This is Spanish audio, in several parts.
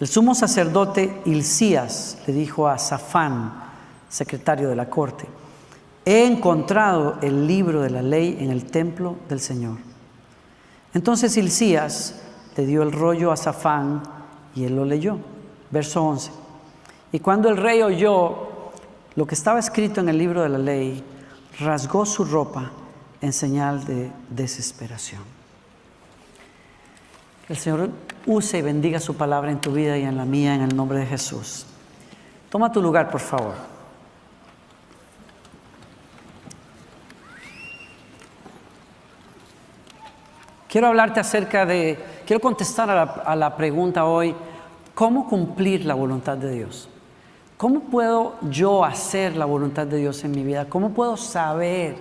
el sumo sacerdote Hilcías le dijo a Safán, secretario de la corte, he encontrado el libro de la ley en el templo del Señor. Entonces Hilcías le dio el rollo a Safán y él lo leyó. Verso 11. Y cuando el rey oyó lo que estaba escrito en el libro de la ley, rasgó su ropa en señal de desesperación. El Señor use y bendiga su palabra en tu vida y en la mía, en el nombre de Jesús. Toma tu lugar, por favor. Quiero hablarte acerca de, quiero contestar a la, a la, pregunta hoy, ¿cómo cumplir la voluntad de Dios? ¿Cómo puedo yo hacer la voluntad de Dios en mi vida? ¿Cómo puedo saber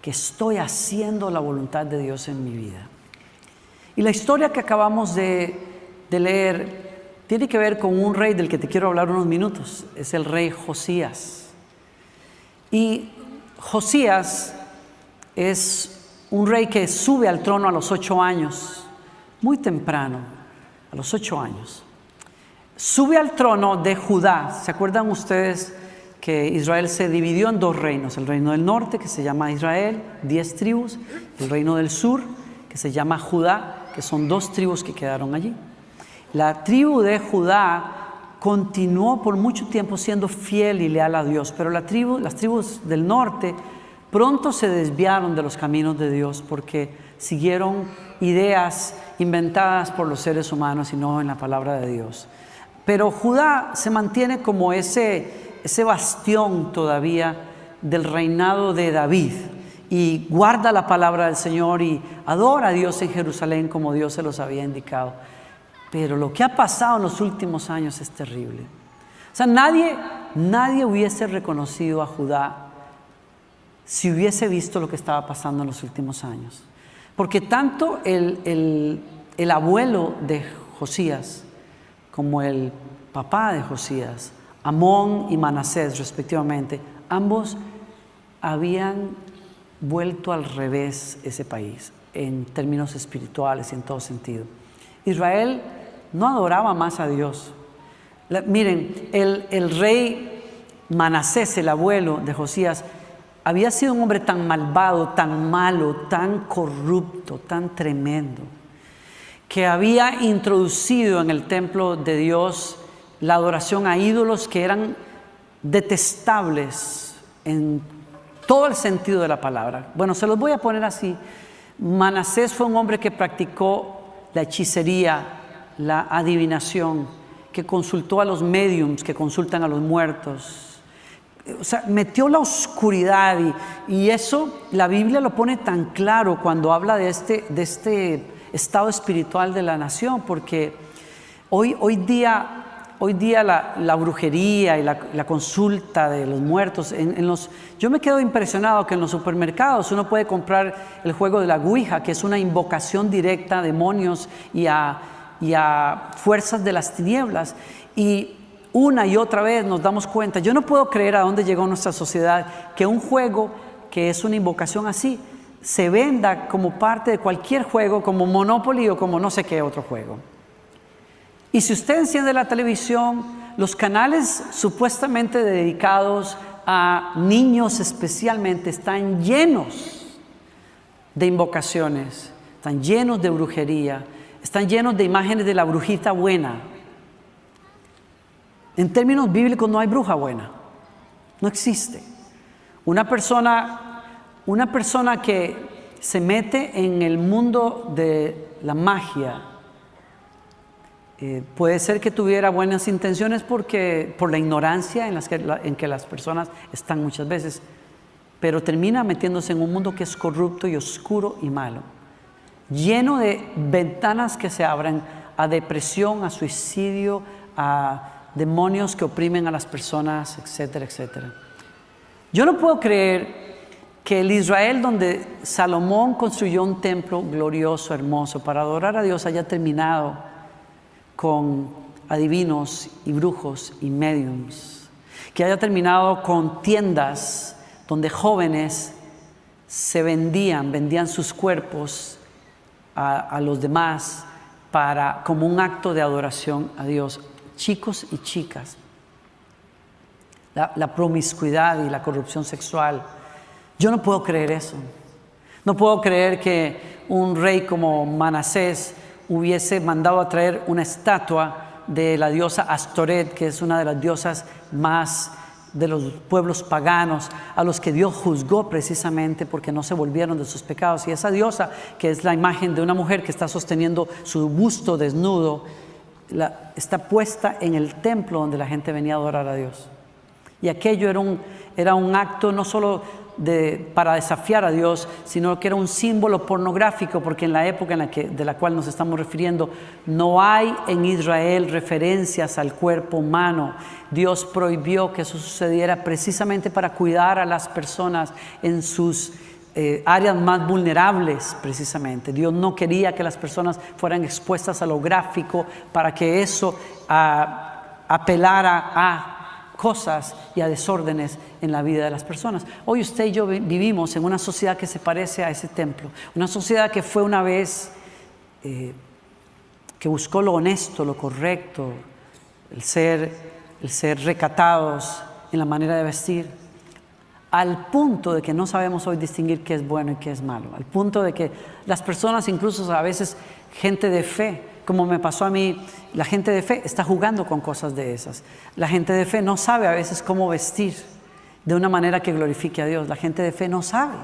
que estoy haciendo la voluntad de Dios en mi vida? Y la historia que acabamos de, leer tiene que ver con un rey del que te quiero hablar unos minutos. Es el rey Josías. Y Josías es un rey que sube al trono a los ocho años, muy temprano, a los ocho años. Sube al trono de Judá. ¿Se acuerdan ustedes que Israel se dividió en dos reinos? El reino del norte, que se llama Israel, diez tribus, el reino del sur, que se llama Judá, que son dos tribus que quedaron allí. La tribu de Judá continuó por mucho tiempo siendo fiel y leal a Dios, pero la tribu, las tribus del norte pronto se desviaron de los caminos de Dios porque siguieron ideas inventadas por los seres humanos y no en la palabra de Dios. Pero Judá se mantiene como ese, ese bastión todavía del reinado de David y guarda la palabra del Señor y adora a Dios en Jerusalén como Dios se los había indicado. Pero lo que ha pasado en los últimos años es terrible. O sea, nadie, nadie hubiese reconocido a Judá si hubiese visto lo que estaba pasando en los últimos años. Porque tanto el, el, el abuelo de Josías como el papá de Josías, Amón y Manasés respectivamente, ambos habían vuelto al revés ese país en términos espirituales y en todo sentido. Israel no adoraba más a Dios. Miren, el, el, rey Manasés, el abuelo de Josías, había sido un hombre tan malvado, tan malo, tan corrupto, tan tremendo, que había introducido en el templo de Dios la adoración a ídolos que eran detestables en todo el sentido de la palabra. Bueno, se los voy a poner así. Manasés fue un hombre que practicó la hechicería, la adivinación, que consultó a los mediums, que consultan a los muertos. O sea, metió la oscuridad y, y eso la Biblia lo pone tan claro cuando habla de este, de este estado espiritual de la nación, porque hoy, hoy día hoy día la, brujería y la, consulta de los muertos, en, en, los, yo me quedo impresionado que en los supermercados uno puede comprar el juego de la Ouija, que es una invocación directa a demonios y a, y a fuerzas de las tinieblas. Y una y otra vez nos damos cuenta, yo no puedo creer a dónde llegó nuestra sociedad, que un juego que es una invocación así, se venda como parte de cualquier juego, como Monopoly o como no sé qué otro juego. Y si usted enciende la televisión, los canales supuestamente dedicados a niños especialmente están llenos de invocaciones, están llenos de brujería, están llenos de imágenes de la brujita buena. En términos bíblicos no hay bruja buena, no existe. Una persona, una persona que se mete en el mundo de la magia, eh, puede ser que tuviera buenas intenciones porque, por la ignorancia en, las que, en que las personas están muchas veces, pero termina metiéndose en un mundo que es corrupto y oscuro y malo, lleno de ventanas que se abren a depresión, a suicidio, a, demonios que oprimen a las personas, etcétera, etcétera. Yo no puedo creer que el Israel donde Salomón construyó un templo glorioso, hermoso, para adorar a Dios haya terminado con adivinos y brujos y mediums, que haya terminado con tiendas donde jóvenes se vendían, vendían sus cuerpos a, los demás para, como un acto de adoración a Dios, chicos y chicas. La, la promiscuidad y la corrupción sexual. Yo no puedo creer eso. No puedo creer que un rey como Manasés hubiese mandado a traer una estatua de la diosa Astoret, que es una de las diosas más de los pueblos paganos a los que Dios juzgó precisamente porque no se volvieron de sus pecados. Y esa diosa, que es la imagen de una mujer que está sosteniendo su busto desnudo, está puesta en el templo donde la gente venía a adorar a Dios. Y aquello era un, era un acto no solo para desafiar a Dios, sino que era un símbolo pornográfico, porque en la época en la que, de la cual nos estamos refiriendo, no hay en Israel referencias al cuerpo humano. Dios prohibió que eso sucediera precisamente para cuidar a las personas en sus eh, áreas más vulnerables, precisamente. Dios no quería que las personas fueran expuestas a lo gráfico para que eso ah, apelara a cosas y a desórdenes en la vida de las personas. Hoy usted y yo vivimos en una sociedad que se parece a ese templo, una sociedad que fue una vez, eh, que buscó lo honesto, lo correcto, el ser, el ser recatados en la manera de vestir, al punto de que no sabemos hoy distinguir qué es bueno y qué es malo, al punto de que las personas, incluso a veces gente de fe, como me pasó a mí, la gente de fe está jugando con cosas de esas. La gente de fe no sabe a veces cómo vestir de una manera que glorifique a Dios. La gente de fe no sabe.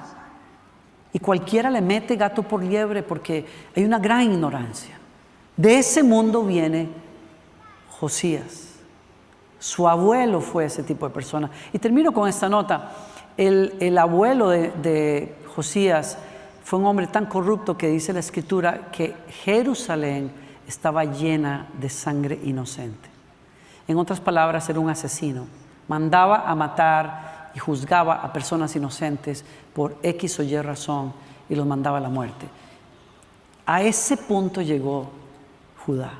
Y cualquiera le mete gato por liebre porque hay una gran ignorancia. De ese mundo viene Josías. Su abuelo fue ese tipo de persona. Y termino con esta nota. El, abuelo de, de Josías fue un hombre tan corrupto que dice la escritura que Jerusalén estaba llena de sangre inocente. En otras palabras, era un asesino. Mandaba a matar y juzgaba a personas inocentes por X o Y razón y los mandaba a la muerte. A ese punto llegó Judá.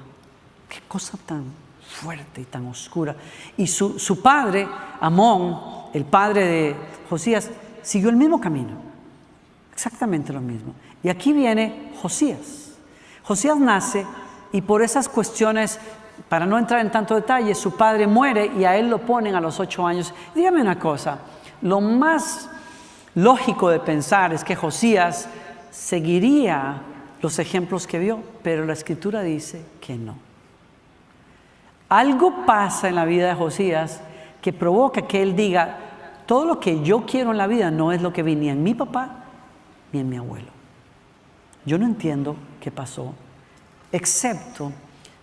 Qué cosa tan fuerte y tan oscura. Y su, su padre, Amón, el padre de Josías, siguió el mismo camino. Exactamente lo mismo. Y aquí viene Josías. Josías nace y por esas cuestiones, para no entrar en tanto detalle, su padre muere y a él lo ponen a los ocho años. Dígame una cosa, lo más lógico de pensar es que Josías seguiría los ejemplos que vio, pero la escritura dice que no. Algo pasa en la vida de Josías que provoca que él diga, todo lo que yo quiero en la vida no es lo que vi en mi papá ni en mi abuelo. Yo no entiendo qué pasó excepto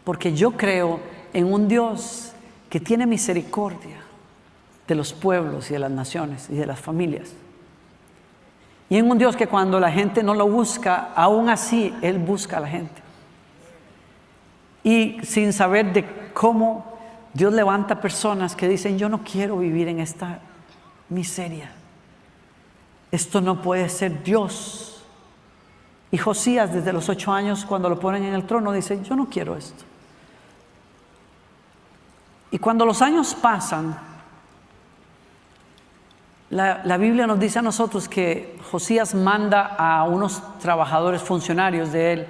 porque yo creo en un Dios que tiene misericordia de los pueblos y de las naciones y de las familias. Y en un Dios que cuando la gente no lo busca, aún así Él busca a la gente. Y sin saber de cómo Dios levanta personas que dicen, yo no quiero vivir en esta miseria. Esto no puede ser Dios. Y Josías desde los ocho años, cuando lo ponen en el trono, dice, yo no quiero esto. Y cuando los años pasan, la, la, Biblia nos dice a nosotros que Josías manda a unos trabajadores funcionarios de él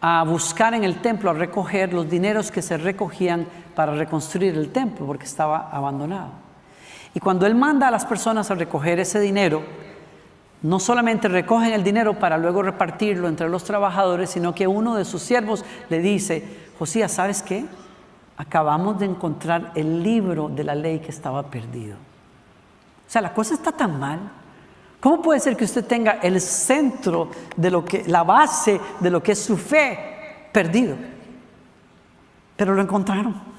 a buscar en el templo, a recoger los dineros que se recogían para reconstruir el templo, porque estaba abandonado. Y cuando él manda a las personas a recoger ese dinero, no solamente recogen el dinero para luego repartirlo entre los trabajadores, sino que uno de sus siervos le dice, Josías, ¿sabes qué? Acabamos de encontrar el libro de la ley que estaba perdido. O sea, la cosa está tan mal. ¿Cómo puede ser que usted tenga el centro de lo que, la base de lo que es su fe perdido? Pero lo encontraron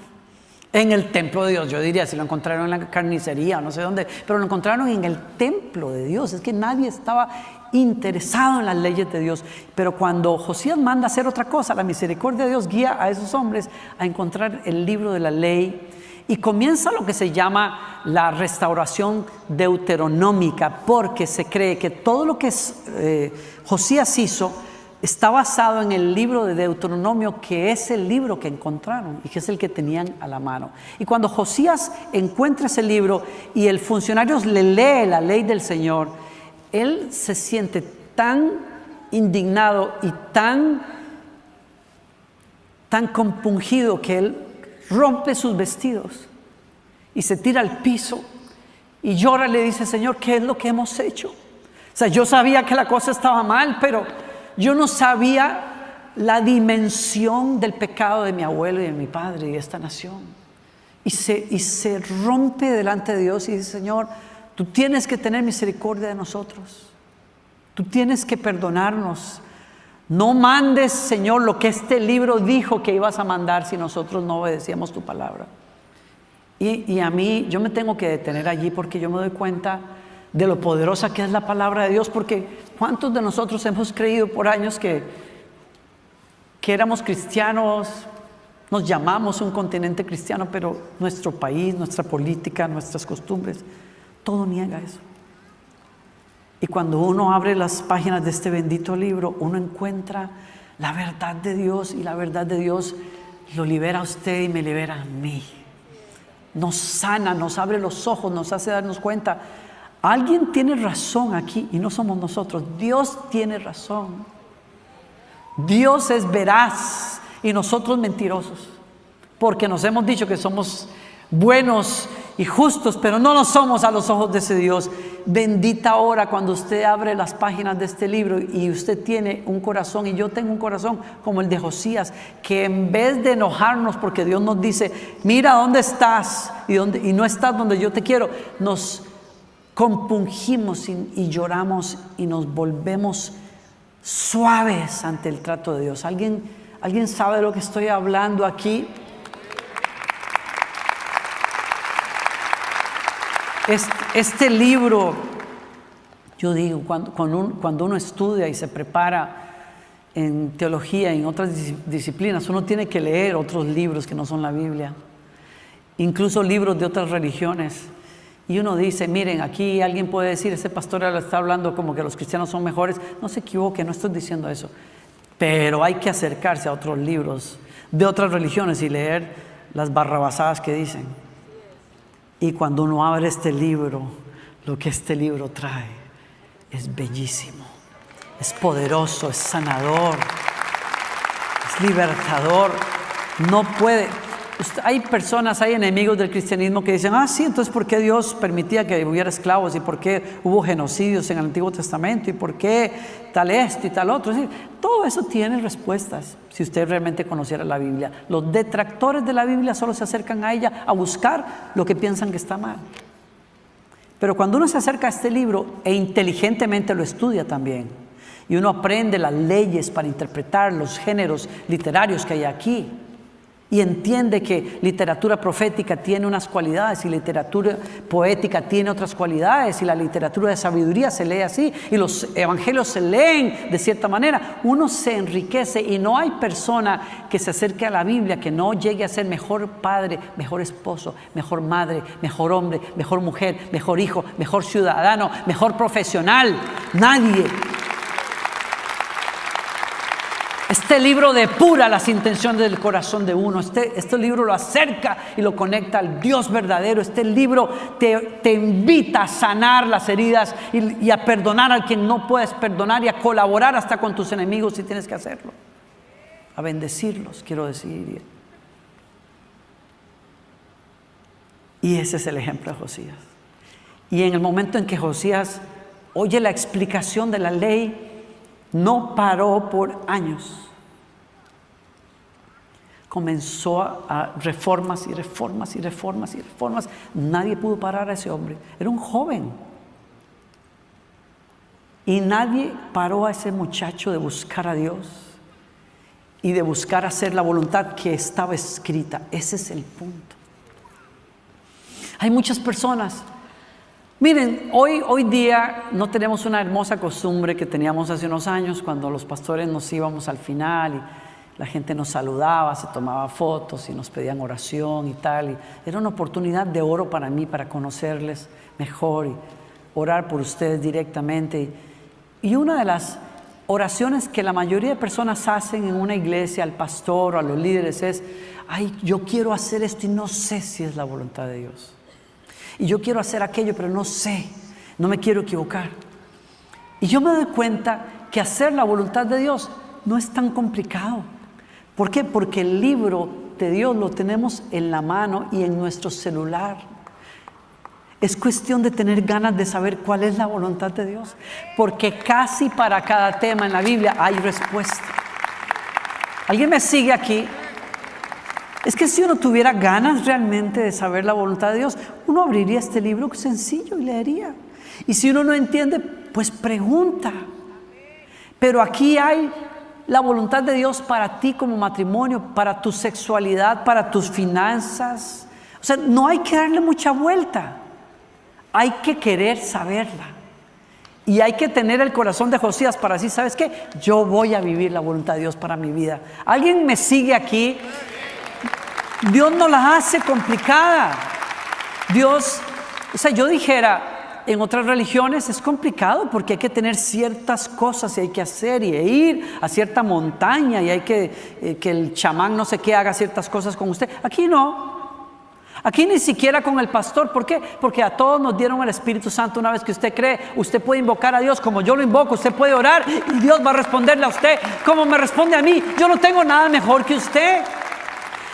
en el templo de Dios. Yo diría, si lo encontraron en la carnicería o no sé dónde, pero lo encontraron en el templo de Dios. Es que nadie estaba interesado en las leyes de Dios. Pero cuando Josías manda hacer otra cosa, la misericordia de Dios guía a esos hombres a encontrar el libro de la ley Y comienza lo que se llama la restauración deuteronómica, porque se cree que todo lo que eh, Josías hizo está basado en el libro de Deuteronomio, que es el libro que encontraron y que es el que tenían a la mano. Y cuando Josías encuentra ese libro y el funcionario le lee la ley del Señor, él se siente tan indignado y tan, tan compungido que él rompe sus vestidos y se tira al piso y llora y le dice, Señor, ¿qué es lo que hemos hecho? O sea, yo sabía que la cosa estaba mal, pero yo no sabía la dimensión del pecado de mi abuelo y de mi padre y de esta nación. Y se, y se rompe delante de Dios y dice, Señor, tú tienes que tener misericordia de nosotros. Tú tienes que perdonarnos. No mandes, Señor, lo que este libro dijo que ibas a mandar si nosotros no obedecíamos tu palabra. Y, a mí, yo me tengo que detener allí porque yo me doy cuenta de lo poderosa que es la palabra de Dios, porque ¿cuántos de nosotros hemos creído por años que, que éramos cristianos, nos llamamos un continente cristiano, pero nuestro país, nuestra política, nuestras costumbres, todo niega eso. Y cuando uno abre las páginas de este bendito libro, uno encuentra la verdad de Dios y la verdad de Dios lo libera a usted y me libera a mí. Nos sana, nos abre los ojos, nos hace darnos cuenta. Alguien tiene razón aquí y no somos nosotros. Dios tiene razón. Dios es veraz y nosotros mentirosos. Porque nos hemos dicho que somos buenos y justos, pero no lo somos a los ojos de ese Dios. Bendita hora cuando usted abre las páginas de este libro y usted tiene un corazón, y yo tengo un corazón como el de Josías, que en vez de enojarnos porque Dios nos dice, mira dónde estás y, dónde, y no estás donde yo te quiero, nos compungimos y, y lloramos y nos volvemos suaves ante el trato de Dios. ¿Alguien, ¿Alguien sabe de lo que estoy hablando aquí? Este, libro, yo digo, cuando, cuando, uno estudia y se prepara en teología, en otras disciplinas, uno tiene que leer otros libros que no son la Biblia, incluso libros de otras religiones. Y uno dice, miren, aquí alguien puede decir, ese pastor está hablando como que los cristianos son mejores. No se equivoque, no estoy diciendo eso. Pero hay que acercarse a otros libros de otras religiones y leer las barrabasadas que dicen. Y cuando uno abre este libro, lo que este libro trae es bellísimo, es poderoso, es sanador, es libertador. No puede, hay personas, hay enemigos del cristianismo que dicen, ah, sí, entonces ¿por qué Dios permitía que hubiera esclavos? ¿Y por qué hubo genocidios en el Antiguo Testamento? ¿Y por qué tal esto y tal otro? todo eso tiene respuestas si usted realmente conociera la Biblia. Los detractores de la Biblia solo se acercan a ella a buscar lo que piensan que está mal. Pero cuando uno se acerca a este libro e inteligentemente lo estudia también, y uno aprende las leyes para interpretar los géneros literarios que hay aquí, y entiende que literatura profética tiene unas cualidades y literatura poética tiene otras cualidades y la literatura de sabiduría se lee así y los evangelios se leen de cierta manera, uno se enriquece y no hay persona que se acerque a la Biblia que no llegue a ser mejor padre, mejor esposo, mejor madre, mejor hombre, mejor mujer, mejor hijo, mejor ciudadano, mejor profesional. Nadie este libro depura las intenciones del corazón de uno. Este, este libro lo acerca y lo conecta al Dios verdadero. Este libro te, invita a sanar las heridas y, y, a perdonar al quien no puedes perdonar y a colaborar hasta con tus enemigos si tienes que hacerlo. A bendecirlos, quiero decir. Y ese es el ejemplo de Josías. Y en el momento en que Josías oye la explicación de la ley, no paró por años. Comenzó a, reformas y reformas y reformas y reformas. Nadie pudo parar a ese hombre. Era un joven. Y nadie paró a ese muchacho de buscar a Dios y de buscar hacer la voluntad que estaba escrita. Ese es el punto. Hay muchas personas Miren, hoy, hoy día no tenemos una hermosa costumbre que teníamos hace unos años cuando los pastores nos íbamos al final la gente nos saludaba, se tomaba fotos y nos pedían oración y tal. Y era una oportunidad de oro para mí, para conocerles mejor y orar por ustedes directamente. Y una de las oraciones que la mayoría de personas hacen en una iglesia, al pastor o a los líderes, es, ay, yo quiero hacer esto y no sé si es la voluntad de Dios. Y yo quiero hacer aquello, pero no sé, no me quiero equivocar. Y yo me doy cuenta que hacer la voluntad de Dios no es tan complicado. ¿Por qué? Porque el libro de Dios lo tenemos en la mano y en nuestro celular. Es cuestión de tener ganas de saber cuál es la voluntad de Dios, porque casi para cada tema en la Biblia hay respuesta. ¿Alguien me sigue aquí? Es que si uno tuviera ganas realmente de saber la voluntad de Dios, uno abriría este libro sencillo y leería. Y si uno no entiende, pues pregunta. Pero aquí hay la voluntad de Dios para ti como matrimonio, para tu sexualidad, para tus finanzas. O sea, no hay que darle mucha vuelta. Hay que querer saberla. Y hay que tener el corazón de Josías para decir, ¿sabes qué? Yo voy a vivir la voluntad de Dios para mi vida. ¿Alguien me sigue aquí? Dios no las hace complicada. Dios, o sea, yo dijera, en otras religiones es complicado porque hay que tener ciertas cosas y hay que hacer y ir a cierta montaña y hay que eh, que el chamán no sé qué haga ciertas cosas con usted. Aquí no. Aquí ni siquiera con el pastor. ¿Por qué? Porque a todos nos dieron el Espíritu Santo una vez que usted cree. Usted puede invocar a Dios como yo lo invoco. Usted puede orar y Dios va a responderle a usted como me responde a mí. Yo no tengo nada mejor que usted.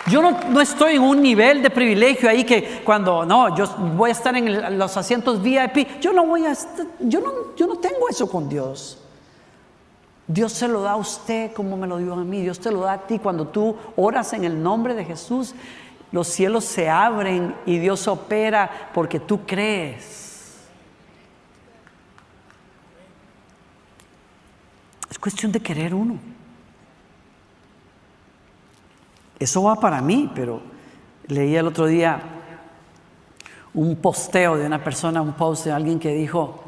Yo no, estoy en un nivel de privilegio ahí que cuando no, yo voy a estar en los asientos VIP, yo no voy a yo no, yo no tengo eso con Dios. Dios se lo da a usted como me lo dio a mí, Dios te lo da a ti cuando tú oras en el nombre de Jesús. Los cielos se abren y Dios opera porque tú crees. Es cuestión de querer uno. Eso va para mí, pero leí el otro día un posteo de una persona, un post de alguien que dijo,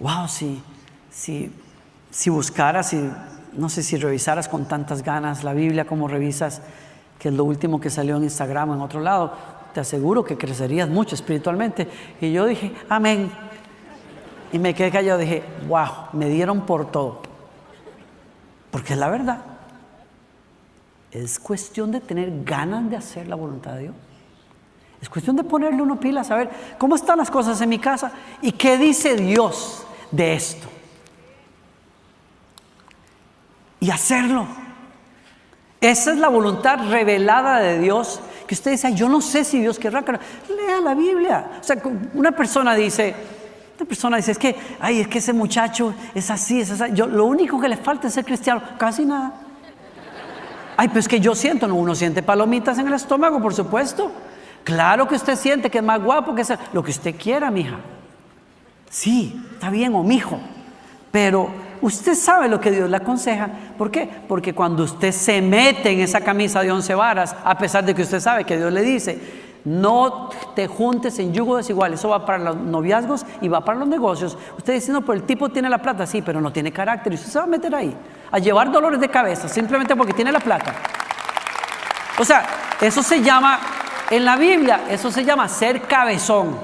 wow, si, si, si buscaras, y no sé si revisaras con tantas ganas la Biblia como revisas, que es lo último que salió en Instagram o en otro lado, te aseguro que crecerías mucho espiritualmente. Y yo dije, amén. Y me quedé callado, dije, wow, me dieron por todo. Porque es la verdad. Es cuestión de tener ganas de hacer la voluntad de Dios. Es cuestión de ponerle uno pila, saber cómo están las cosas en mi casa y qué dice Dios de esto. Y hacerlo. Esa es la voluntad revelada de Dios. Que usted dice, yo no sé si Dios querrá. Lea la Biblia. O sea, una persona dice, una persona dice, es que, ay, es que ese muchacho es así, es así. Yo, lo único que le falta es ser cristiano. Casi nada. Ay, pues que yo siento, no, uno siente palomitas en el estómago, por supuesto. Claro que usted siente que es más guapo que sea, lo que usted quiera, mija. Sí, está bien, o mijo. Pero usted sabe lo que Dios le aconseja. ¿Por qué? Porque cuando usted se mete en esa camisa de once varas, a pesar de que usted sabe que Dios le dice, no te juntes en yugo desigual. Eso va para los noviazgos y va para los negocios. Usted dice, no, pero el tipo tiene la plata, sí, pero no tiene carácter. Y usted se va a meter ahí a llevar dolores de cabeza simplemente porque tiene la plata. O sea, eso se llama, en la Biblia, eso se llama ser cabezón.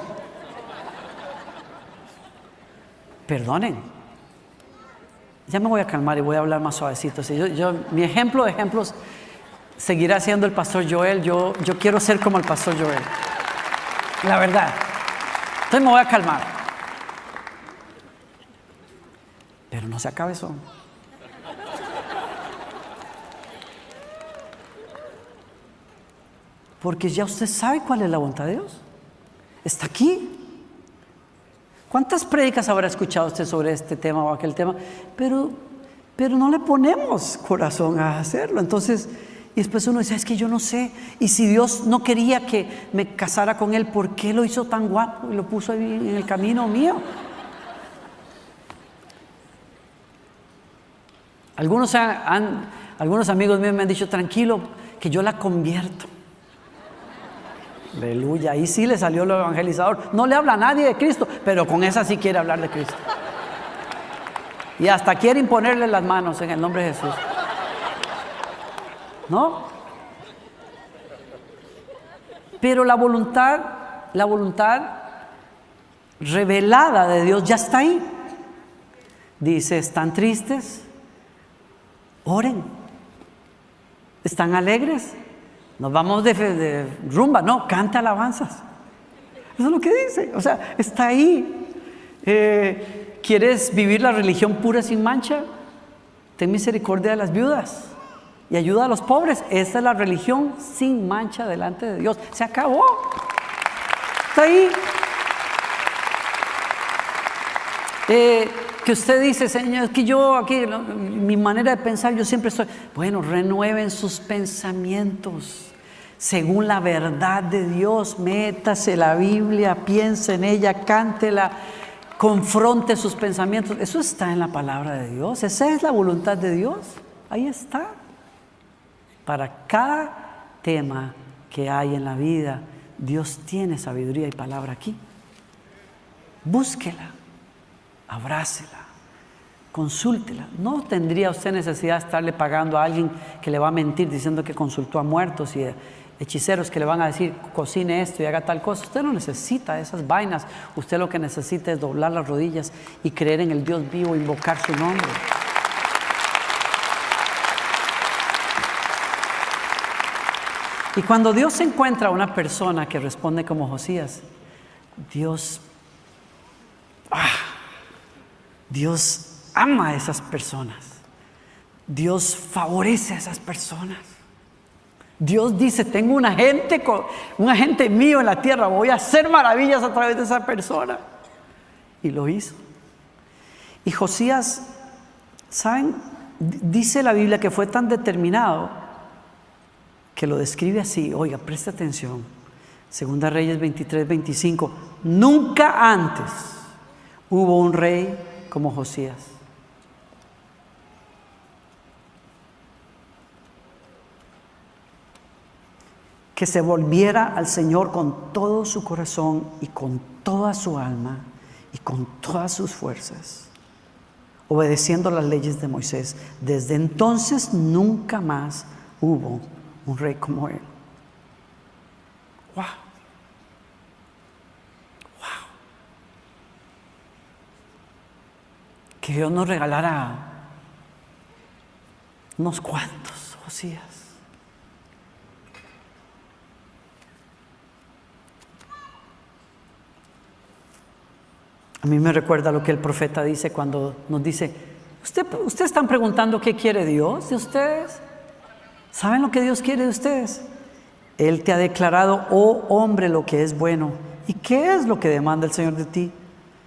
Perdonen. Ya me voy a calmar y voy a hablar más suavecito. yo, mi ejemplo de ejemplos seguirá siendo el pastor Joel. Yo, yo quiero ser como el pastor Joel. La verdad. Entonces me voy a calmar. Pero no sea cabezón. Porque ya usted sabe cuál es la voluntad de Dios. Está aquí. ¿Cuántas prédicas habrá escuchado usted sobre este tema o aquel tema? Pero, pero no le ponemos corazón a hacerlo. Entonces, y después uno dice, es que yo no sé. Y si Dios no quería que me casara con Él, ¿por qué lo hizo tan guapo y lo puso ahí en el camino mío? Algunos, han, algunos amigos míos me han dicho, tranquilo, que yo la convierto. Aleluya, ahí sí le salió el evangelizador. No le habla a nadie de Cristo, pero con esa sí quiere hablar de Cristo. Y hasta quiere imponerle las manos en el nombre de Jesús. ¿no? Pero la voluntad, la voluntad revelada de Dios ya está ahí. Dice, ¿están tristes? Oren. ¿Están alegres? Nos vamos de, rumba, no, canta alabanzas. Eso es lo que dice. O sea, está ahí. Eh, ¿Quieres vivir la religión pura sin mancha? Ten misericordia de las viudas y ayuda a los pobres. Esa es la religión sin mancha delante de Dios. Se acabó. Está ahí. Eh, que usted dice, Señor, que yo aquí, mi manera de pensar, yo siempre estoy, bueno, renueven sus pensamientos según la verdad de Dios, métase la Biblia, piense en ella, cántela, confronte sus pensamientos. Eso está en la palabra de Dios, esa es la voluntad de Dios, ahí está. Para cada tema que hay en la vida, Dios tiene sabiduría y palabra aquí. Búsquela abrácela, consúltela. No tendría usted necesidad de estarle pagando a alguien que le va a mentir diciendo que consultó a muertos y hechiceros que le van a decir cocine esto y haga tal cosa. Usted no necesita esas vainas. Usted lo que necesita es doblar las rodillas y creer en el Dios vivo, invocar su nombre. Y cuando Dios encuentra a una persona que responde como Josías, Dios ¡ah! Dios ama a esas personas. Dios favorece a esas personas. Dios dice, tengo un agente, un agente mío en la tierra, voy a hacer maravillas a través de esa persona. Y lo hizo. Y Josías, ¿saben? Dice la Biblia que fue tan determinado que lo describe así. Oiga, presta atención. Segunda Reyes 23, 25. Nunca antes hubo un rey como Josías. Que se volviera al Señor con todo su corazón y con toda su alma y con todas sus fuerzas, obedeciendo las leyes de Moisés. Desde entonces nunca más hubo un rey como él. ¡Wow! que Dios nos regalara unos cuantos, Josías. A mí me recuerda lo que el profeta dice cuando nos dice, ¿Usted, ustedes están preguntando qué quiere Dios de ustedes. ¿Saben lo que Dios quiere de ustedes? Él te ha declarado, oh hombre, lo que es bueno. ¿Y qué es lo que demanda el Señor de ti?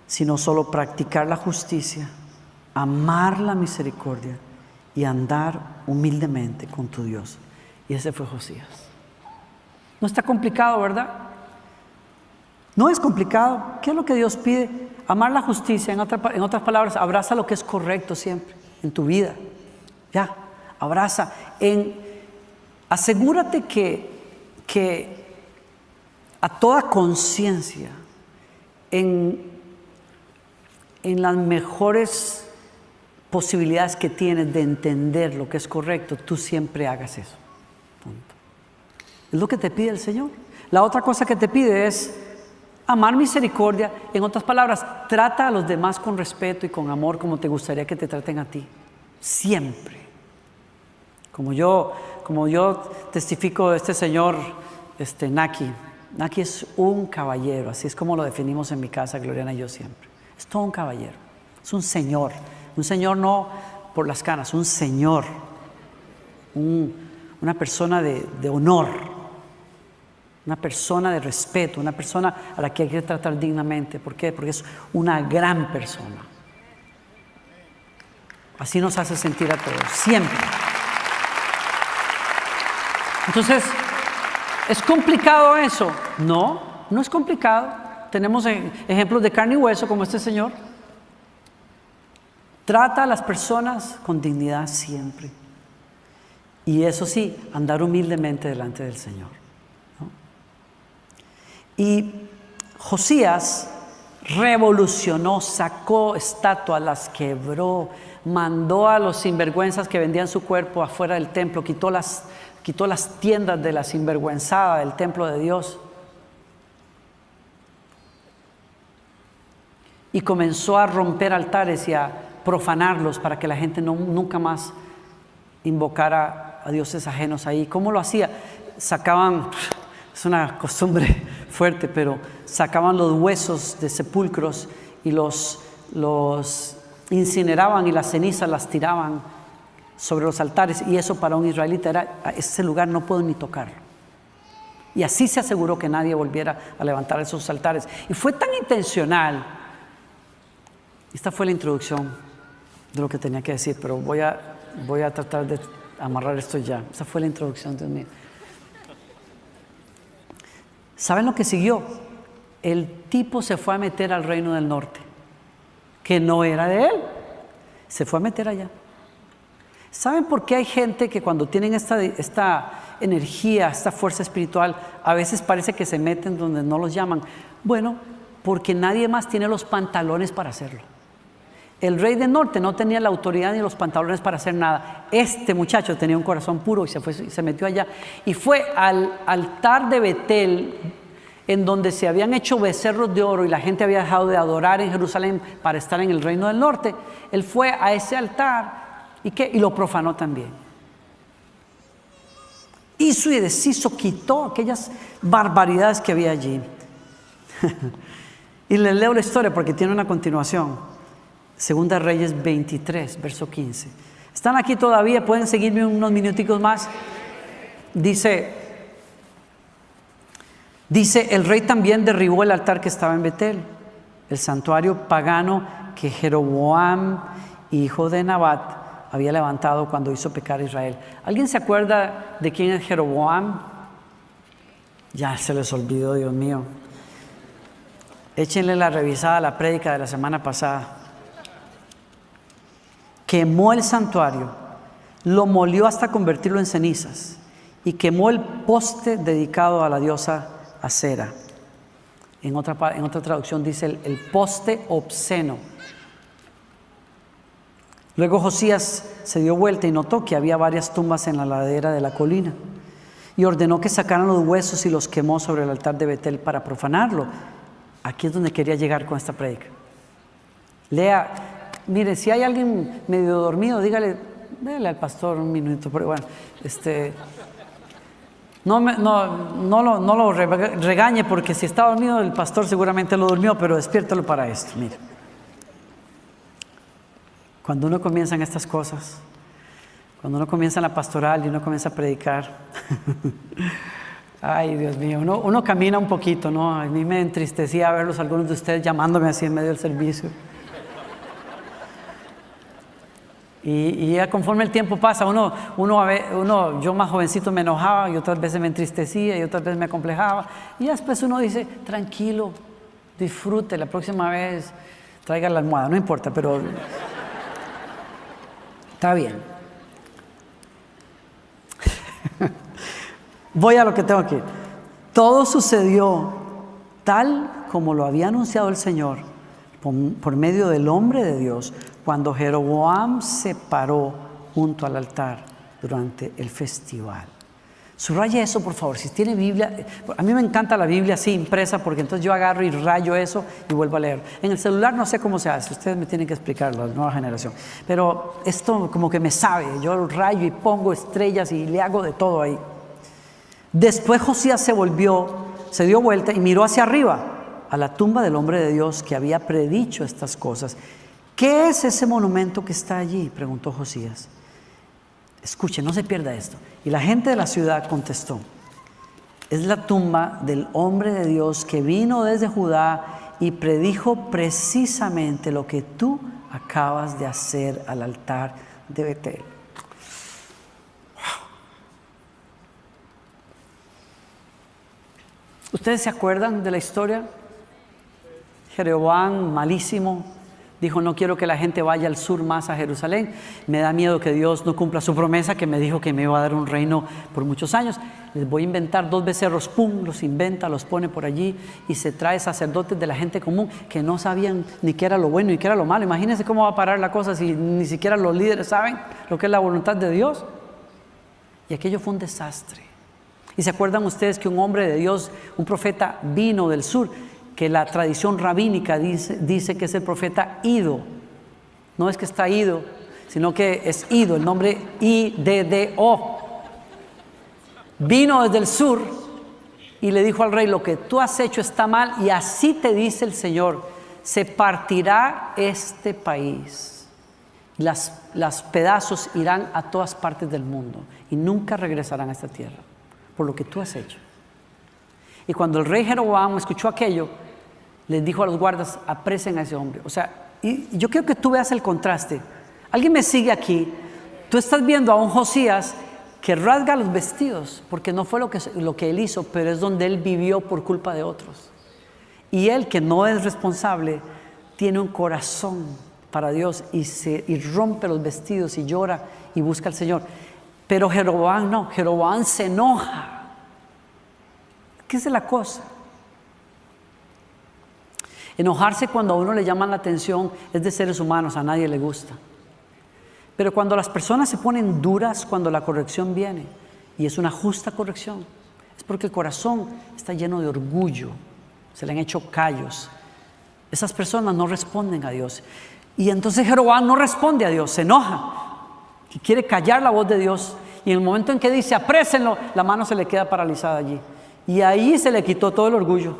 Sino solo practicar la justicia amar la misericordia y andar humildemente con tu Dios. Y ese fue Josías. No está complicado, ¿verdad? No es complicado. ¿Qué es lo que Dios pide? Amar la justicia, en, otras palabras, abraza lo que es correcto siempre en tu vida. Ya, abraza. En, asegúrate que, que a toda conciencia, en, en las mejores posibilidades que tienes de entender lo que es correcto, tú siempre hagas eso. Es lo que te pide el Señor. La otra cosa que te pide es amar misericordia. En otras palabras, trata a los demás con respeto y con amor como te gustaría que te traten a ti. Siempre. Como yo, como yo testifico de este señor, este Naki. Naki es un caballero, así es como lo definimos en mi casa, Gloriana y yo siempre. Es todo un caballero, es un señor un Señor no por las canas, un Señor, una persona de honor, una persona de respeto, una persona a la que hay que tratar dignamente. ¿Por qué? Porque es una gran persona. Así nos hace sentir a todos, siempre. Entonces, ¿es complicado eso? No, no es complicado. Tenemos ejemplos de carne y hueso como este señor. Trata a las personas con dignidad siempre. Y eso sí, andar humildemente delante del Señor. Y Josías revolucionó, sacó estatuas, las quebró, mandó a los sinvergüenzas que vendían su cuerpo afuera del templo, quitó las, quitó las tiendas de la sinvergüenzada del templo de Dios. Y comenzó a romper altares y a profanarlos para que la gente no, nunca más invocara a dioses ajenos ahí. ¿Cómo lo hacía? Sacaban, es una costumbre fuerte, pero sacaban los huesos de sepulcros y los, los incineraban y las cenizas las tiraban sobre los altares y eso para un israelita era, ese lugar no puedo ni tocarlo. Y así se aseguró que nadie volviera a levantar esos altares. Y fue tan intencional. Esta fue la introducción de lo que tenía que decir, pero voy a, voy a tratar de amarrar esto ya. Esa fue la introducción, Dios mío. ¿Saben lo que siguió? El tipo se fue a meter al reino del norte, que no era de él. Se fue a meter allá. ¿Saben por qué hay gente que cuando tienen esta, esta energía, esta fuerza espiritual, a veces parece que se meten donde no los llaman? Bueno, porque nadie más tiene los pantalones para hacerlo. El rey del norte no tenía la autoridad ni los pantalones para hacer nada. Este muchacho tenía un corazón puro y se, fue, se metió allá. Y fue al altar de Betel, en donde se habían hecho becerros de oro y la gente había dejado de adorar en Jerusalén para estar en el reino del norte. Él fue a ese altar y, ¿qué? y lo profanó también. Hizo y deshizo, quitó aquellas barbaridades que había allí. y les leo la historia porque tiene una continuación. Segunda Reyes 23, verso 15. ¿Están aquí todavía? ¿Pueden seguirme unos minuticos más? Dice, dice, el rey también derribó el altar que estaba en Betel, el santuario pagano que Jeroboam, hijo de Nabat, había levantado cuando hizo pecar a Israel. ¿Alguien se acuerda de quién es Jeroboam? Ya se les olvidó, Dios mío. Échenle la revisada a la prédica de la semana pasada quemó el santuario, lo molió hasta convertirlo en cenizas y quemó el poste dedicado a la diosa Acera. En otra, en otra traducción dice el, el poste obsceno. Luego Josías se dio vuelta y notó que había varias tumbas en la ladera de la colina y ordenó que sacaran los huesos y los quemó sobre el altar de Betel para profanarlo. Aquí es donde quería llegar con esta prédica. Lea Mire, si hay alguien medio dormido, dígale, déle al pastor un minuto, pero bueno, este, no, no, lo, no lo regañe porque si está dormido el pastor seguramente lo durmió, pero despiértalo para esto, mire. Cuando uno comienza en estas cosas, cuando uno comienza en la pastoral y uno comienza a predicar, ay Dios mío, uno, uno camina un poquito, ¿no? A mí me entristecía verlos algunos de ustedes llamándome así en medio del servicio. Y, ya conforme el tiempo pasa, uno, uno, yo más jovencito me enojaba y otras veces me entristecía y otras veces me acomplejaba. Y después uno dice, tranquilo, disfrute, la próxima vez traiga la almohada, no importa, pero está bien. Voy a lo que tengo aquí. Todo sucedió tal como lo había anunciado el Señor por medio del hombre de Dios cuando Jeroboam se paró junto al altar durante el festival. Subraya eso, por favor. Si tiene Biblia, a mí me encanta la Biblia así impresa porque entonces yo agarro y rayo eso y vuelvo a leer. En el celular no sé cómo se hace, ustedes me tienen que explicar, la nueva generación. Pero esto como que me sabe, yo rayo y pongo estrellas y le hago de todo ahí. Después Josías se volvió, se dio vuelta y miró hacia arriba a la tumba del hombre de Dios que había predicho estas cosas ¿Qué es ese monumento que está allí? preguntó Josías. Escuche, no se pierda esto. Y la gente de la ciudad contestó, es la tumba del hombre de Dios que vino desde Judá y predijo precisamente lo que tú acabas de hacer al altar de Betel. ¿Ustedes se acuerdan de la historia? Jeroboam, malísimo, Dijo, no quiero que la gente vaya al sur más a Jerusalén. Me da miedo que Dios no cumpla su promesa que me dijo que me iba a dar un reino por muchos años. les voy a inventar dos becerros, pum, los inventa, los pone por allí y se trae sacerdotes de la gente común que no sabían ni qué era lo bueno ni qué era lo malo. Imagínense cómo va a parar la cosa si ni siquiera los líderes saben lo que es la voluntad de Dios. Y aquello fue un desastre. Y se acuerdan ustedes que un hombre de Dios, un profeta vino del sur, que la tradición rabínica dice, dice que es el profeta Ido. No es que está ido, sino que es Ido, el nombre I-D-D-O. Vino desde el sur y le dijo al rey, lo que tú has hecho está mal y así te dice el Señor, se partirá este país. Las, las pedazos irán a todas partes del mundo y nunca regresarán a esta tierra por lo que tú has hecho. Y cuando el rey Jeroboam escuchó aquello, les dijo a los guardas, apresen a ese hombre. O sea, y yo quiero que tú veas el contraste. Alguien me sigue aquí. Tú estás viendo a un Josías que rasga los vestidos, porque no fue lo que, lo que él hizo, pero es donde él vivió por culpa de otros. Y él, que no es responsable, tiene un corazón para Dios y, se, y rompe los vestidos y llora y busca al Señor. Pero Jeroboam no, Jeroboam se enoja. ¿Qué es la cosa? Enojarse cuando a uno le llaman la atención es de seres humanos, a nadie le gusta. Pero cuando las personas se ponen duras cuando la corrección viene, y es una justa corrección, es porque el corazón está lleno de orgullo, se le han hecho callos. Esas personas no responden a Dios. Y entonces Jeroboam no responde a Dios, se enoja y quiere callar la voz de Dios. Y en el momento en que dice, aprésenlo, la mano se le queda paralizada allí. Y ahí se le quitó todo el orgullo.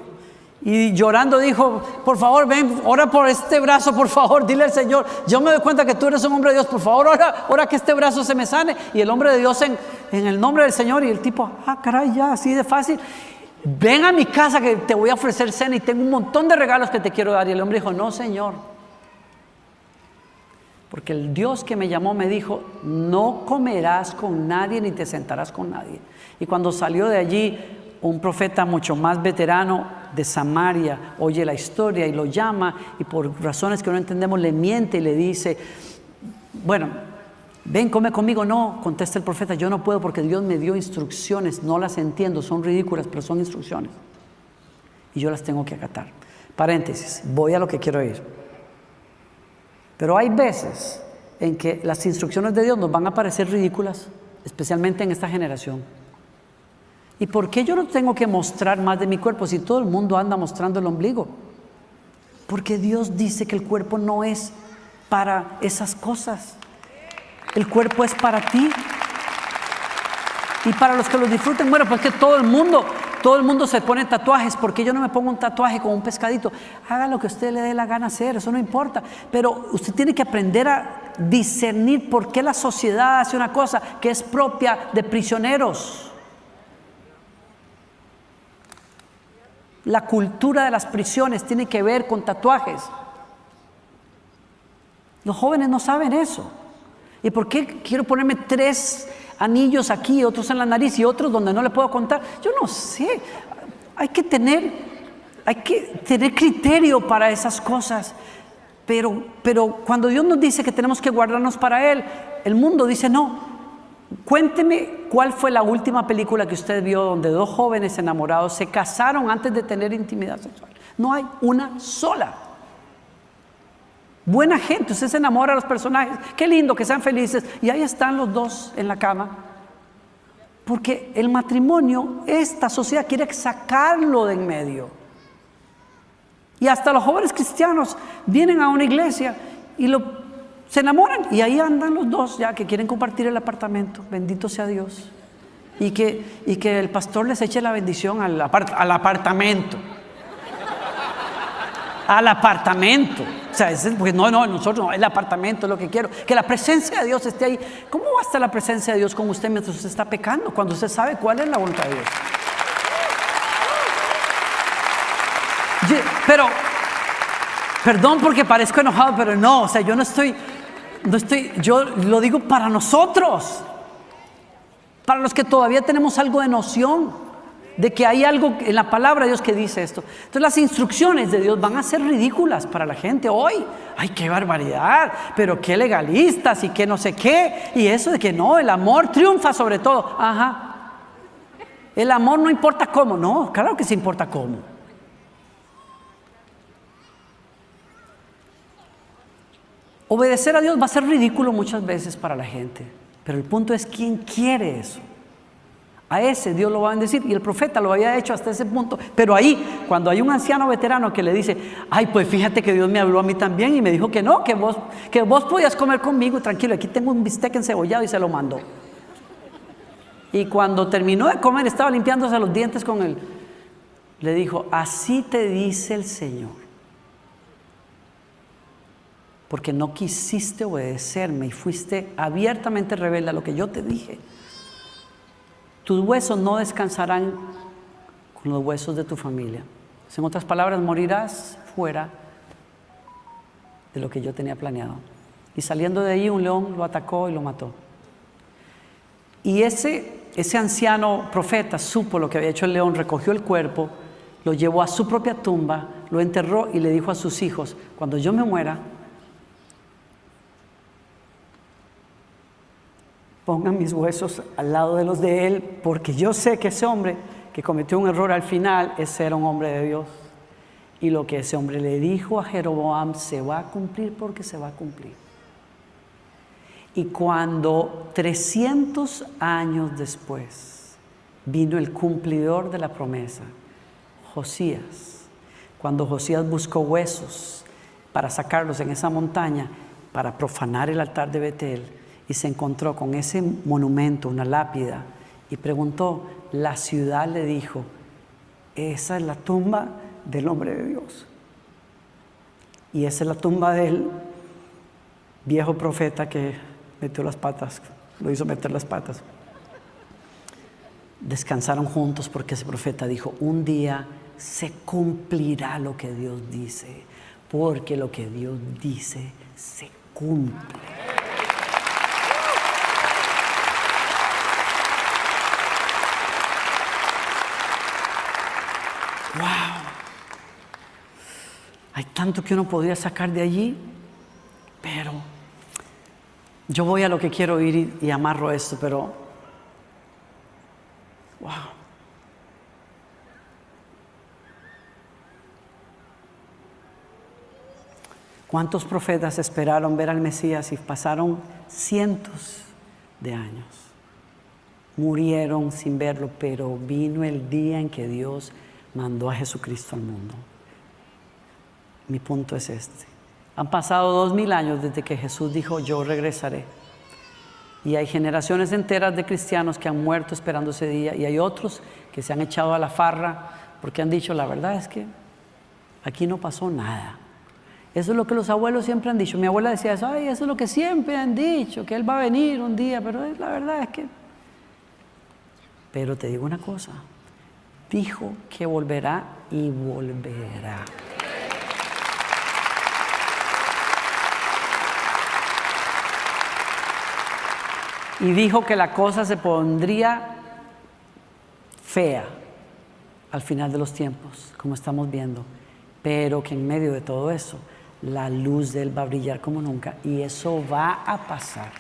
Y llorando dijo, por favor, ven, ora por este brazo, por favor, dile al Señor, yo me doy cuenta que tú eres un hombre de Dios, por favor, ora, ora que este brazo se me sane. Y el hombre de Dios en, en el nombre del Señor y el tipo, ah, caray, ya, así de fácil. Ven a mi casa que te voy a ofrecer cena y tengo un montón de regalos que te quiero dar. Y el hombre dijo, no, Señor, porque el Dios que me llamó me dijo, no comerás con nadie ni te sentarás con nadie. Y cuando salió de allí, un profeta mucho más veterano de Samaria oye la historia y lo llama y por razones que no entendemos le miente y le dice, bueno, ven, come conmigo. No, contesta el profeta, yo no puedo porque Dios me dio instrucciones, no las entiendo, son ridículas, pero son instrucciones. Y yo las tengo que acatar. Paréntesis, voy a lo que quiero ir. Pero hay veces en que las instrucciones de Dios nos van a parecer ridículas, especialmente en esta generación. ¿Y por qué yo no tengo que mostrar más de mi cuerpo si todo el mundo anda mostrando el ombligo? Porque Dios dice que el cuerpo no es para esas cosas. El cuerpo es para ti. Y para los que lo disfruten, bueno, pues que todo el mundo todo el mundo se pone tatuajes, porque yo no me pongo un tatuaje con un pescadito? Haga lo que usted le dé la gana hacer, eso no importa. Pero usted tiene que aprender a discernir por qué la sociedad hace una cosa que es propia de prisioneros. La cultura de las prisiones tiene que ver con tatuajes. Los jóvenes no saben eso. ¿Y por qué quiero ponerme tres anillos aquí, otros en la nariz y otros donde no le puedo contar. Yo no sé, hay que tener, hay que tener criterio para esas cosas. Pero, pero cuando Dios nos dice que tenemos que guardarnos para Él, el mundo dice no. Cuénteme cuál fue la última película que usted vio donde dos jóvenes enamorados se casaron antes de tener intimidad sexual. No hay una sola. Buena gente, usted se enamora de los personajes. Qué lindo que sean felices. Y ahí están los dos en la cama. Porque el matrimonio, esta sociedad quiere sacarlo de en medio. Y hasta los jóvenes cristianos vienen a una iglesia y lo, se enamoran. Y ahí andan los dos ya que quieren compartir el apartamento. Bendito sea Dios. Y que, y que el pastor les eche la bendición al, al apartamento. Al apartamento. O sea, es, porque no, no, nosotros no, el apartamento es lo que quiero. Que la presencia de Dios esté ahí. ¿Cómo va a estar la presencia de Dios con usted mientras usted está pecando? Cuando usted sabe cuál es la voluntad de Dios. Pero, perdón porque parezco enojado, pero no, o sea, yo no estoy, no estoy, yo lo digo para nosotros, para los que todavía tenemos algo de noción de que hay algo en la palabra de Dios que dice esto. Entonces las instrucciones de Dios van a ser ridículas para la gente hoy. Ay, qué barbaridad, pero qué legalistas y qué no sé qué. Y eso de que no, el amor triunfa sobre todo. Ajá. El amor no importa cómo. No, claro que sí importa cómo. Obedecer a Dios va a ser ridículo muchas veces para la gente, pero el punto es quién quiere eso. A ese Dios lo va a bendecir y el profeta lo había hecho hasta ese punto. Pero ahí, cuando hay un anciano veterano que le dice, ay, pues fíjate que Dios me habló a mí también y me dijo que no, que vos, que vos podías comer conmigo, tranquilo, aquí tengo un bistec encebollado y se lo mandó. Y cuando terminó de comer, estaba limpiándose los dientes con él. Le dijo, así te dice el Señor porque no quisiste obedecerme y fuiste abiertamente rebelde a lo que yo te dije. Tus huesos no descansarán con los huesos de tu familia. En otras palabras, morirás fuera de lo que yo tenía planeado. Y saliendo de ahí, un león lo atacó y lo mató. Y ese, ese anciano profeta supo lo que había hecho el león, recogió el cuerpo, lo llevó a su propia tumba, lo enterró y le dijo a sus hijos, cuando yo me muera, pongan mis huesos al lado de los de él, porque yo sé que ese hombre que cometió un error al final, ese era un hombre de Dios. Y lo que ese hombre le dijo a Jeroboam se va a cumplir porque se va a cumplir. Y cuando 300 años después vino el cumplidor de la promesa, Josías, cuando Josías buscó huesos para sacarlos en esa montaña, para profanar el altar de Betel, y se encontró con ese monumento, una lápida, y preguntó, la ciudad le dijo, esa es la tumba del hombre de Dios. Y esa es la tumba del viejo profeta que metió las patas, lo hizo meter las patas. Descansaron juntos porque ese profeta dijo, un día se cumplirá lo que Dios dice, porque lo que Dios dice se cumple. Wow, hay tanto que uno podría sacar de allí, pero yo voy a lo que quiero ir y, amarro esto, pero wow. ¿Cuántos profetas esperaron ver al Mesías y pasaron cientos de años? Murieron sin verlo, pero vino el día en que Dios mandó a Jesucristo al mundo. Mi punto es este. Han pasado dos mil años desde que Jesús dijo, yo regresaré. Y hay generaciones enteras de cristianos que han muerto esperando ese día y hay otros que se han echado a la farra porque han dicho, la verdad es que aquí no pasó nada. Eso es lo que los abuelos siempre han dicho. Mi abuela decía eso, ay, eso es lo que siempre han dicho, que Él va a venir un día, pero la verdad es que... Pero te digo una cosa, dijo que volverá y volverá. Y dijo que la cosa se pondría fea al final de los tiempos, como estamos viendo, pero que en medio de todo eso, la luz de Él va a brillar como nunca y eso va a pasar.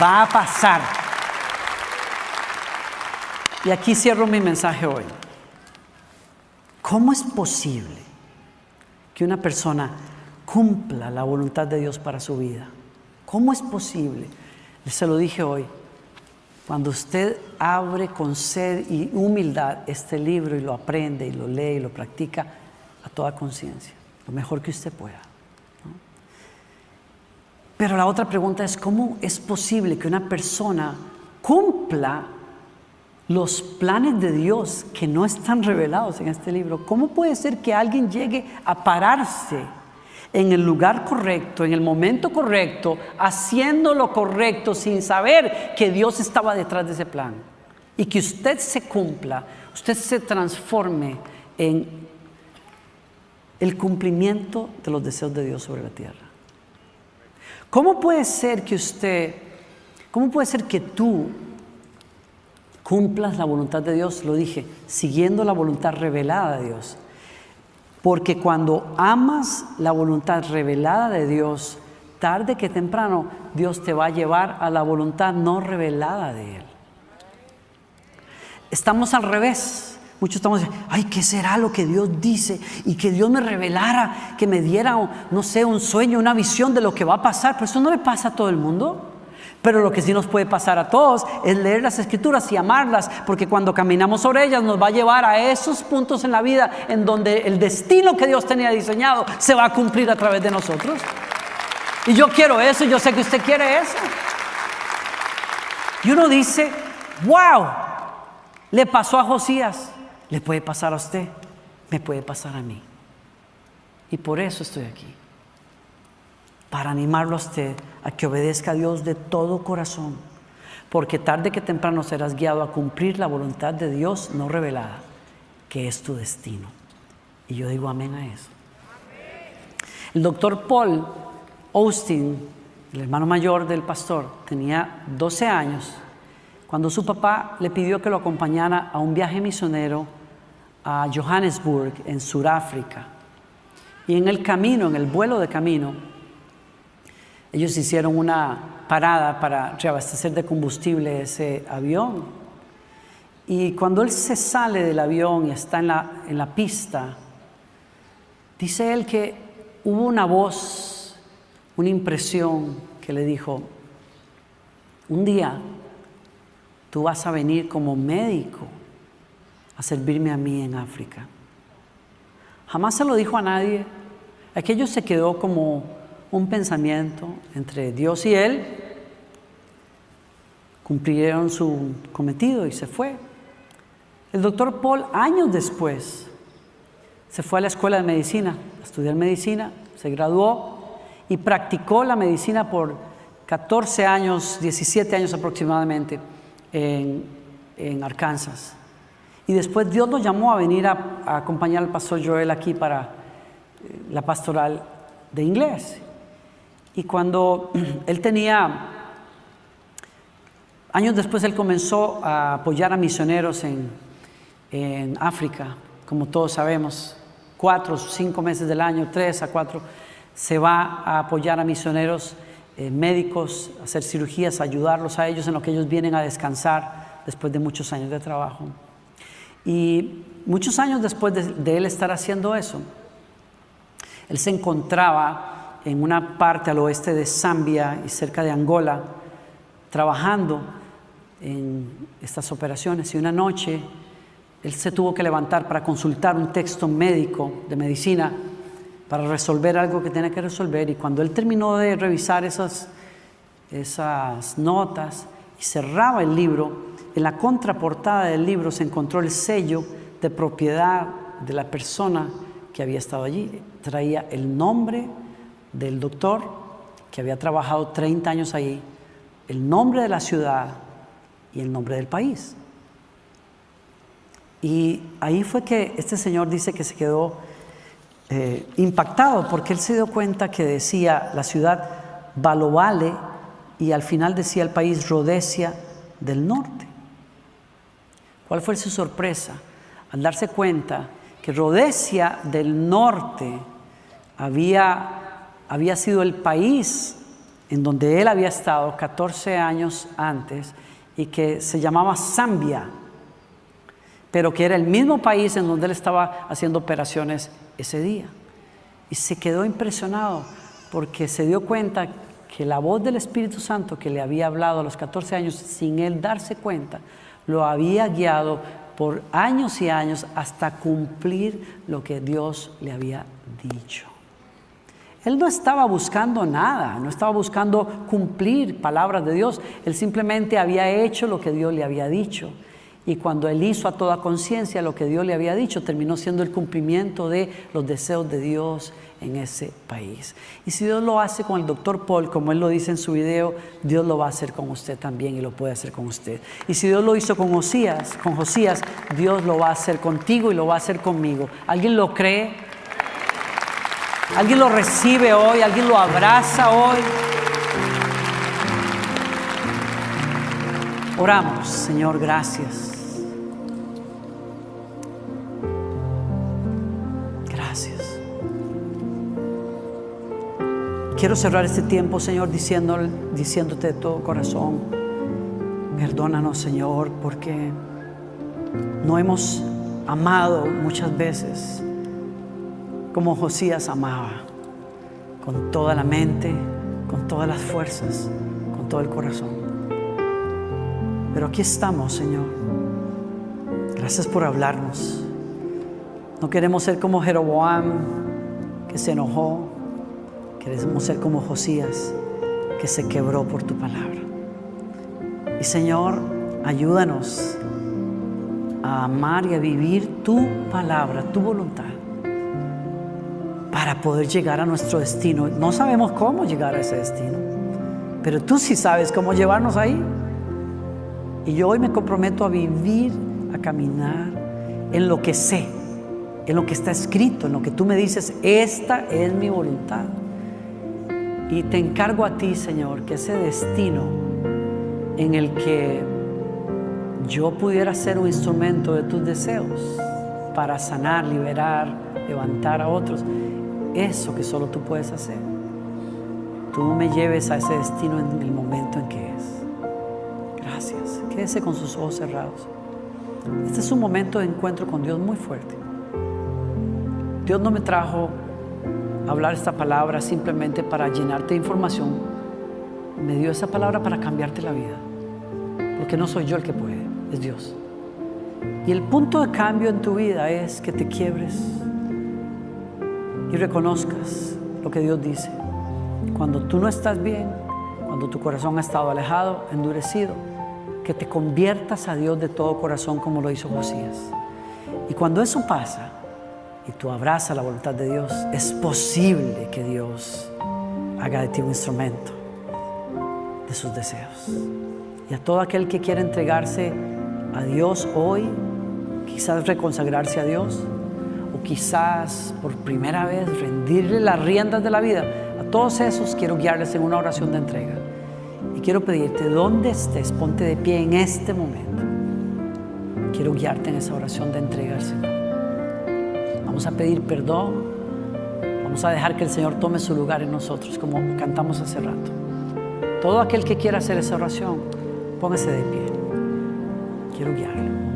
Va a pasar. Y aquí cierro mi mensaje hoy. ¿Cómo es posible que una persona cumpla la voluntad de Dios para su vida? ¿Cómo es posible? Se lo dije hoy. Cuando usted abre con sed y humildad este libro y lo aprende y lo lee y lo practica a toda conciencia, lo mejor que usted pueda. Pero la otra pregunta es, ¿cómo es posible que una persona cumpla los planes de Dios que no están revelados en este libro. ¿Cómo puede ser que alguien llegue a pararse en el lugar correcto, en el momento correcto, haciendo lo correcto sin saber que Dios estaba detrás de ese plan? Y que usted se cumpla, usted se transforme en el cumplimiento de los deseos de Dios sobre la tierra. ¿Cómo puede ser que usted, cómo puede ser que tú cumplas la voluntad de Dios, lo dije, siguiendo la voluntad revelada de Dios. Porque cuando amas la voluntad revelada de Dios, tarde que temprano Dios te va a llevar a la voluntad no revelada de Él. estamos al revés. Muchos estamos diciendo, ay, ¿qué será lo que Dios dice? Y que Dios me revelara, que me diera, no sé, un sueño, una visión de lo que va a pasar. Pero eso no le pasa a todo el mundo. Pero lo que sí nos puede pasar a todos es leer las escrituras y amarlas, porque cuando caminamos sobre ellas nos va a llevar a esos puntos en la vida en donde el destino que Dios tenía diseñado se va a cumplir a través de nosotros. Y yo quiero eso, yo sé que usted quiere eso. Y uno dice, wow, le pasó a Josías, le puede pasar a usted, me puede pasar a mí. Y por eso estoy aquí, para animarlo a usted a que obedezca a Dios de todo corazón, porque tarde que temprano serás guiado a cumplir la voluntad de Dios no revelada, que es tu destino. Y yo digo amén a eso. El doctor Paul Austin, el hermano mayor del pastor, tenía 12 años cuando su papá le pidió que lo acompañara a un viaje misionero a Johannesburg, en Sudáfrica. Y en el camino, en el vuelo de camino, ellos hicieron una parada para reabastecer de combustible ese avión. Y cuando él se sale del avión y está en la, en la pista, dice él que hubo una voz, una impresión que le dijo, un día tú vas a venir como médico a servirme a mí en África. Jamás se lo dijo a nadie. Aquello se quedó como un pensamiento entre Dios y él. Cumplieron su cometido y se fue. El doctor Paul, años después, se fue a la escuela de medicina, a estudiar medicina, se graduó y practicó la medicina por 14 años, 17 años aproximadamente en, Arkansas. Y después Dios nos llamó a venir a, acompañar al pastor Joel aquí para eh, la pastoral de inglés. Y cuando él tenía, años después él comenzó a apoyar a misioneros en, África, como todos sabemos, cuatro, cinco meses del año, tres a cuatro, se va a apoyar a misioneros eh, médicos, hacer cirugías, ayudarlos a ellos en lo que ellos vienen a descansar después de muchos años de trabajo. Y muchos años después de, él estar haciendo eso, él se encontraba en una parte al oeste de Zambia y cerca de Angola, trabajando en estas operaciones. Y una noche él se tuvo que levantar para consultar un texto médico de medicina para resolver algo que tenía que resolver. Y cuando él terminó de revisar esas, esas notas y cerraba el libro, en la contraportada del libro se encontró el sello de propiedad de la persona que había estado allí. Traía el nombre del doctor que había trabajado 30 años allí, el nombre de la ciudad y el nombre del país. Y ahí fue que este señor dice que se quedó eh, impactado porque él se dio cuenta que decía la ciudad Balovale y al final decía el país Rhodesia del norte. ¿Cuál fue su sorpresa? Al darse cuenta que Rhodesia del norte había, había sido el país en donde él había estado 14 años antes y que se llamaba Zambia, pero que era el mismo país en donde él estaba haciendo operaciones ese día. Y se quedó impresionado porque se dio cuenta que la voz del Espíritu Santo que le había hablado a los 14 años sin él darse cuenta, lo había guiado por años y años hasta cumplir lo que Dios le había dicho. Él no estaba buscando nada, no estaba buscando cumplir palabras de Dios, él simplemente había hecho lo que Dios le había dicho. Y cuando él hizo a toda conciencia lo que Dios le había dicho, terminó siendo el cumplimiento de los deseos de Dios en ese país. Y si Dios lo hace con el doctor Paul, como él lo dice en su video, Dios lo va a hacer con usted también y lo puede hacer con usted. Y si Dios lo hizo con Josías, con Josías, Dios lo va a hacer contigo y lo va a hacer conmigo. ¿Alguien lo cree? ¿Alguien lo recibe hoy? ¿Alguien lo abraza hoy? Oramos, Señor, gracias. Quiero cerrar este tiempo, Señor, diciendo, diciéndote de todo corazón, perdónanos, Señor, porque no hemos amado muchas veces como Josías amaba, con toda la mente, con todas las fuerzas, con todo el corazón. Pero aquí estamos, Señor. Gracias por hablarnos. No queremos ser como Jeroboam, que se enojó. Queremos ser como Josías, que se quebró por tu palabra. Y Señor, ayúdanos a amar y a vivir tu palabra, tu voluntad, para poder llegar a nuestro destino. No sabemos cómo llegar a ese destino, pero tú sí sabes cómo llevarnos ahí. Y yo hoy me comprometo a vivir, a caminar en lo que sé, en lo que está escrito, en lo que tú me dices, esta es mi voluntad. Y te encargo a ti, Señor, que ese destino en el que yo pudiera ser un instrumento de tus deseos para sanar, liberar, levantar a otros, eso que solo tú puedes hacer. Tú me lleves a ese destino en el momento en que es. Gracias. Quédese con sus ojos cerrados. Este es un momento de encuentro con Dios muy fuerte. Dios no me trajo a hablar esta palabra simplemente para llenarte de información. Me dio esa palabra para cambiarte la vida. Porque no soy yo el que puede, es Dios. Y el punto de cambio en tu vida es que te quiebres y reconozcas lo que Dios dice. Cuando tú no estás bien, cuando tu corazón ha estado alejado, endurecido, que te conviertas a Dios de todo corazón como lo hizo Josías. Y cuando eso pasa y tú abrazas la voluntad de Dios, es posible que Dios haga de ti un instrumento de sus deseos. Y a todo aquel que quiera entregarse a Dios hoy, quizás reconsagrarse a Dios, quizás por primera vez rendirle las riendas de la vida, a todos esos quiero guiarles en una oración de entrega. Y quiero pedirte, donde estés, ponte de pie en este momento. Quiero guiarte en esa oración de entrega Señor. Vamos a pedir perdón. Vamos a dejar que el Señor tome su lugar en nosotros, como cantamos hace rato. Todo aquel que quiera hacer esa oración, póngase de pie. Quiero guiarlo.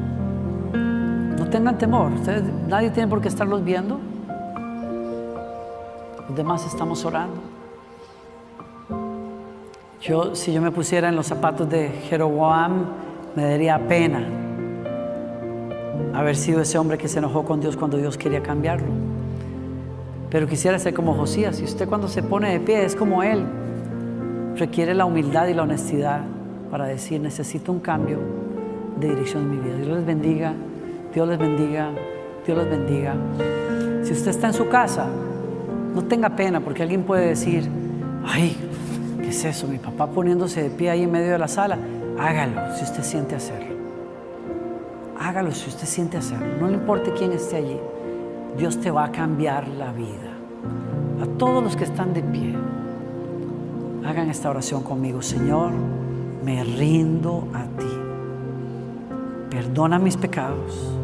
Tengan temor. Nadie tiene por qué estarlos viendo. Los demás estamos orando. Yo, si yo me pusiera en los zapatos de Jeroboam, me daría pena haber sido ese hombre que se enojó con Dios cuando Dios quería cambiarlo. Pero quisiera ser como Josías. Y usted cuando se pone de pie es como él. Requiere la humildad y la honestidad para decir, necesito un cambio de dirección en mi vida. Dios les bendiga, Dios les bendiga, Dios les bendiga. Si usted está en su casa, no tenga pena porque alguien puede decir, ay, ¿qué es eso? Mi papá poniéndose de pie ahí en medio de la sala. Hágalo si usted siente hacerlo. Hágalo si usted siente hacerlo. No le importe quién esté allí. Dios te va a cambiar la vida. A todos los que están de pie, hagan esta oración conmigo. Señor, me rindo a ti. Perdona mis pecados.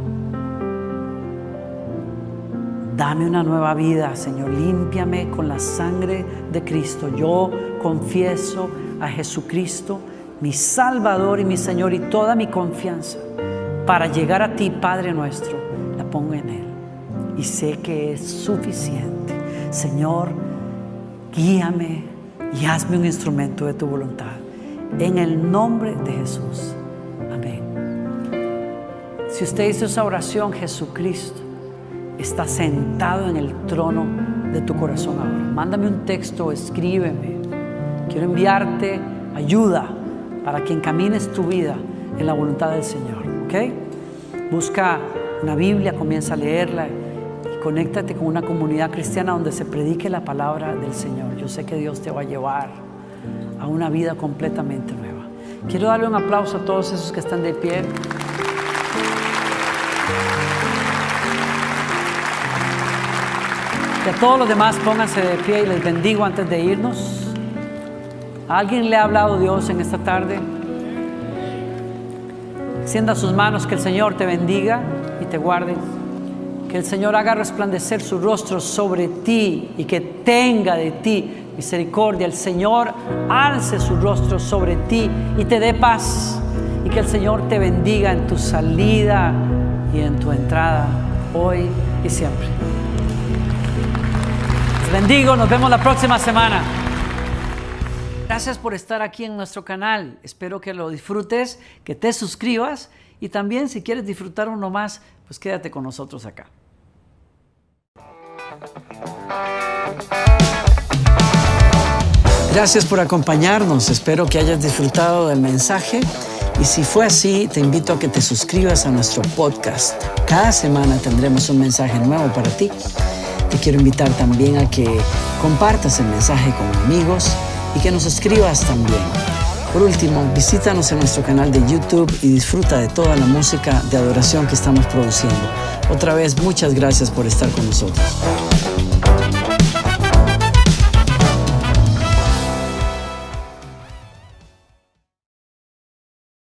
Dame una nueva vida, Señor. Límpiame con la sangre de Cristo. Yo confieso a Jesucristo, mi Salvador y mi Señor, y toda mi confianza para llegar a ti, Padre nuestro, la pongo en Él. Y sé que es suficiente. Señor, guíame y hazme un instrumento de tu voluntad. En el nombre de Jesús. Amén. Si usted hizo esa oración, Jesucristo está sentado en el trono de tu corazón ahora. Mándame un texto, escríbeme. Quiero enviarte ayuda para que encamines tu vida en la voluntad del Señor. ¿Ok? Busca una Biblia, comienza a leerla y conéctate con una comunidad cristiana donde se predique la palabra del Señor. Yo sé que Dios te va a llevar a una vida completamente nueva. Quiero darle un aplauso a todos esos que están de pie. Y a todos los demás pónganse de pie y les bendigo antes de irnos. ¿A alguien le ha hablado Dios en esta tarde? Extienda sus manos, que el Señor te bendiga y te guarde. Que el Señor haga resplandecer su rostro sobre ti y que tenga de ti misericordia. El Señor alce su rostro sobre ti y te dé paz. y que el Señor te bendiga en tu salida y en tu entrada, hoy y siempre. Bendigo, nos vemos la próxima semana. Gracias por estar aquí en nuestro canal. Espero que lo disfrutes, que te suscribas y también si quieres disfrutar uno más, pues quédate con nosotros acá. Gracias por acompañarnos. Espero que hayas disfrutado del mensaje. Y si fue así, te invito a que te suscribas a nuestro podcast. Cada semana tendremos un mensaje nuevo para ti. Te quiero invitar también a que compartas el mensaje con amigos y que nos escribas también. Por último, visítanos en nuestro canal de YouTube y disfruta de toda la música de adoración que estamos produciendo. Otra vez, muchas gracias por estar con nosotros.